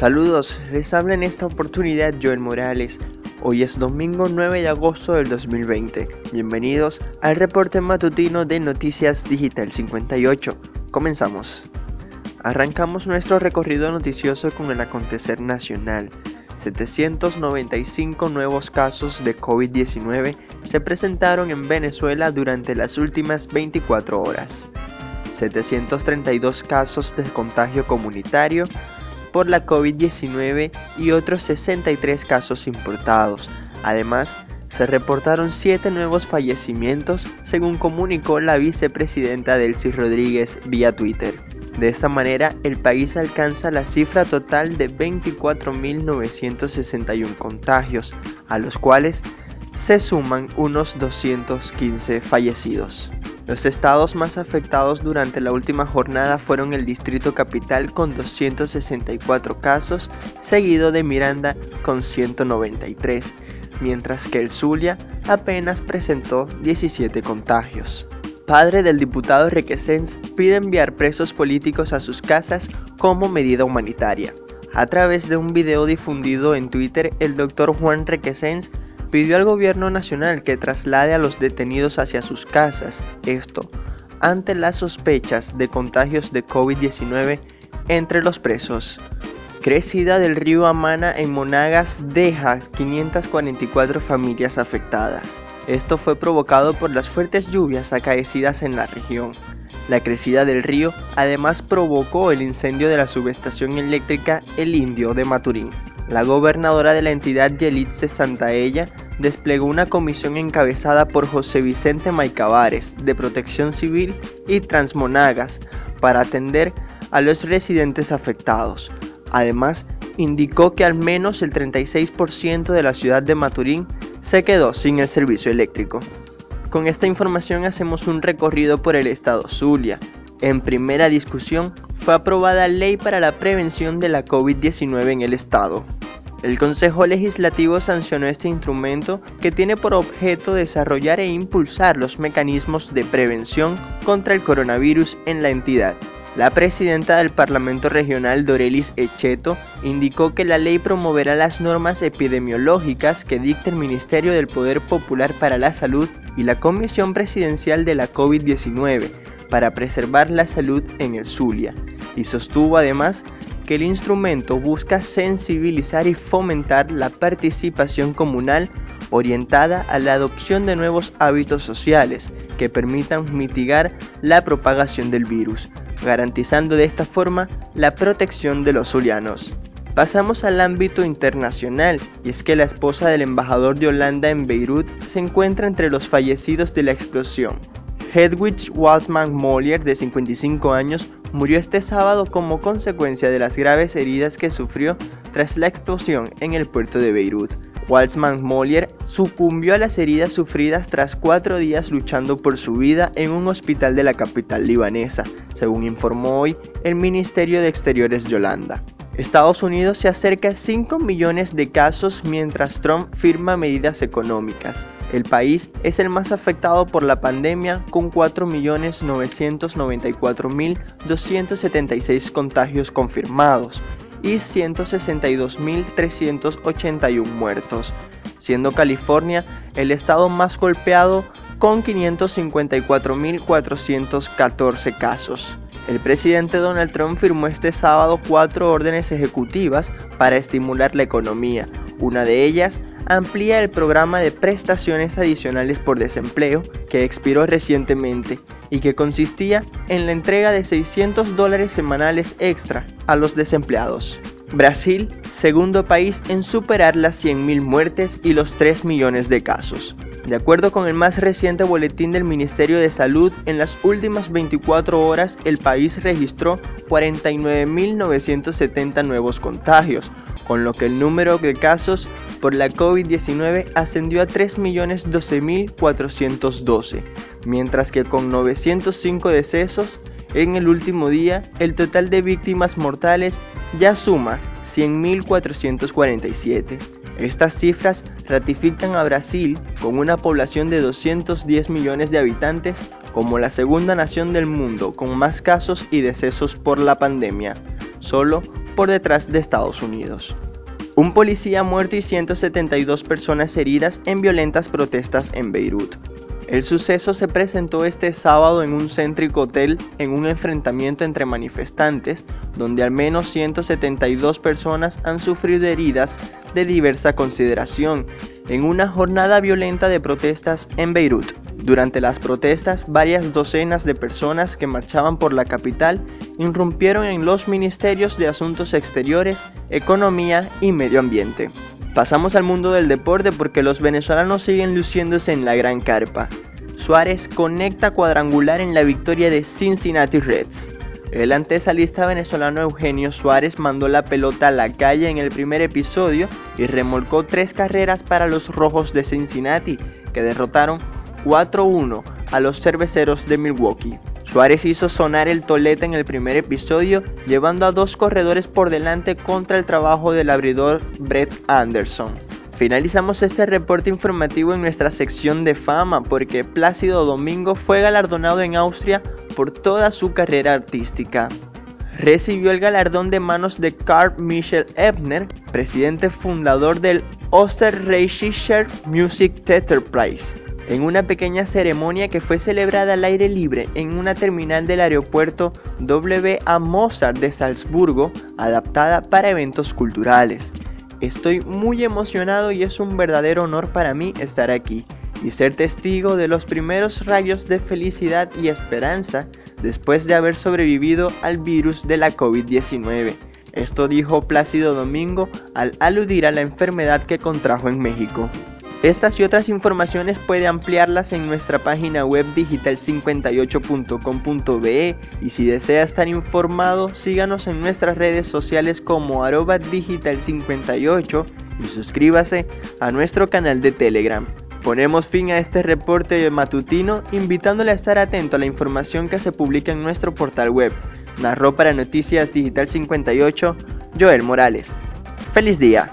Saludos, les habla en esta oportunidad Joel Morales. Hoy es domingo 9 de agosto del 2020. Bienvenidos al reporte matutino de Noticias Digital 58. Comenzamos. Arrancamos nuestro recorrido noticioso con el acontecer nacional. 795 nuevos casos de COVID-19 se presentaron en Venezuela durante las últimas 24 horas. 732 casos de contagio comunitario por la COVID-19 y otros 63 casos importados. Además, se reportaron 7 nuevos fallecimientos, según comunicó la vicepresidenta Delcy Rodríguez vía Twitter. De esta manera, el país alcanza la cifra total de 24.961 contagios, a los cuales se suman unos 215 fallecidos. Los estados más afectados durante la última jornada fueron el Distrito Capital con 264 casos, seguido de Miranda con 193, mientras que el Zulia apenas presentó 17 contagios. Padre del diputado Requesens pide enviar presos políticos a sus casas como medida humanitaria. A través de un video difundido en Twitter, el doctor Juan Requesens pidió al gobierno nacional que traslade a los detenidos hacia sus casas, esto ante las sospechas de contagios de COVID-19 entre los presos. Crecida del río Amana en Monagas deja 544 familias afectadas. Esto fue provocado por las fuertes lluvias acaecidas en la región. La crecida del río además provocó el incendio de la subestación eléctrica El Indio de Maturín. La gobernadora de la entidad Yelitze Santaella desplegó una comisión encabezada por José Vicente Maicavares de Protección Civil y Transmonagas para atender a los residentes afectados. Además, indicó que al menos el 36% de la ciudad de Maturín se quedó sin el servicio eléctrico. Con esta información hacemos un recorrido por el estado Zulia. En primera discusión fue aprobada ley para la prevención de la COVID-19 en el estado. El Consejo Legislativo sancionó este instrumento que tiene por objeto desarrollar e impulsar los mecanismos de prevención contra el coronavirus en la entidad. La presidenta del Parlamento Regional, Dorelis Echeto, indicó que la ley promoverá las normas epidemiológicas que dicta el Ministerio del Poder Popular para la Salud y la Comisión Presidencial de la COVID-19 para preservar la salud en el Zulia, y sostuvo además que el instrumento busca sensibilizar y fomentar la participación comunal orientada a la adopción de nuevos hábitos sociales que permitan mitigar la propagación del virus, garantizando de esta forma la protección de los zulianos. Pasamos al ámbito internacional, y es que la esposa del embajador de Holanda en Beirut se encuentra entre los fallecidos de la explosión. Hedwig Walsman Mollier, de 55 años, murió este sábado como consecuencia de las graves heridas que sufrió tras la explosión en el puerto de Beirut. Walsman Mollier sucumbió a las heridas sufridas tras cuatro días luchando por su vida en un hospital de la capital libanesa, según informó hoy el Ministerio de Exteriores de Holanda. Estados Unidos se acerca a 5 millones de casos mientras Trump firma medidas económicas. El país es el más afectado por la pandemia con 4.994.276 contagios confirmados y 162.381 muertos, siendo California el estado más golpeado con 554.414 casos. El presidente Donald Trump firmó este sábado cuatro órdenes ejecutivas para estimular la economía. Una de ellas amplía el programa de prestaciones adicionales por desempleo que expiró recientemente y que consistía en la entrega de 600 dólares semanales extra a los desempleados. Brasil, segundo país en superar las 100.000 muertes y los 3 millones de casos. De acuerdo con el más reciente boletín del Ministerio de Salud, en las últimas 24 horas el país registró 49.970 nuevos contagios, con lo que el número de casos por la COVID-19 ascendió a 3.012.412, mientras que con 905 decesos en el último día, el total de víctimas mortales ya suma 100.447. Estas cifras ratifican a Brasil, con una población de 210 millones de habitantes, como la segunda nación del mundo con más casos y decesos por la pandemia, solo por detrás de Estados Unidos. Un policía muerto y 172 personas heridas en violentas protestas en Beirut. El suceso se presentó este sábado en un céntrico hotel en un enfrentamiento entre manifestantes, donde al menos 172 personas han sufrido heridas de diversa consideración, en una jornada violenta de protestas en Beirut. Durante las protestas, varias docenas de personas que marchaban por la capital irrumpieron en los ministerios de Asuntos Exteriores, Economía y Medio Ambiente. Pasamos al mundo del deporte porque los venezolanos siguen luciéndose en la gran carpa. Suárez conecta cuadrangular en la victoria de Cincinnati Reds. El antesalista venezolano Eugenio Suárez mandó la pelota a la calle en el primer episodio y remolcó tres carreras para los rojos de Cincinnati, que derrotaron 4-1 a los cerveceros de Milwaukee. Suárez hizo sonar el tolete en el primer episodio, llevando a dos corredores por delante contra el trabajo del abridor Brett Anderson. Finalizamos este reporte informativo en nuestra sección de fama porque Plácido Domingo fue galardonado en Austria por toda su carrera artística. Recibió el galardón de manos de Carl Michel Ebner, presidente fundador del Österreichischer Music Theater Prize, en una pequeña ceremonia que fue celebrada al aire libre en una terminal del aeropuerto W.A. Mozart de Salzburgo, adaptada para eventos culturales. Estoy muy emocionado y es un verdadero honor para mí estar aquí y ser testigo de los primeros rayos de felicidad y esperanza después de haber sobrevivido al virus de la COVID-19. Esto dijo Plácido Domingo al aludir a la enfermedad que contrajo en México. Estas y otras informaciones puede ampliarlas en nuestra página web digital58.com.be y si desea estar informado síganos en nuestras redes sociales como arroba digital58 y suscríbase a nuestro canal de Telegram. Ponemos fin a este reporte matutino invitándole a estar atento a la información que se publica en nuestro portal web. Narró para Noticias Digital 58 Joel Morales. ¡Feliz día!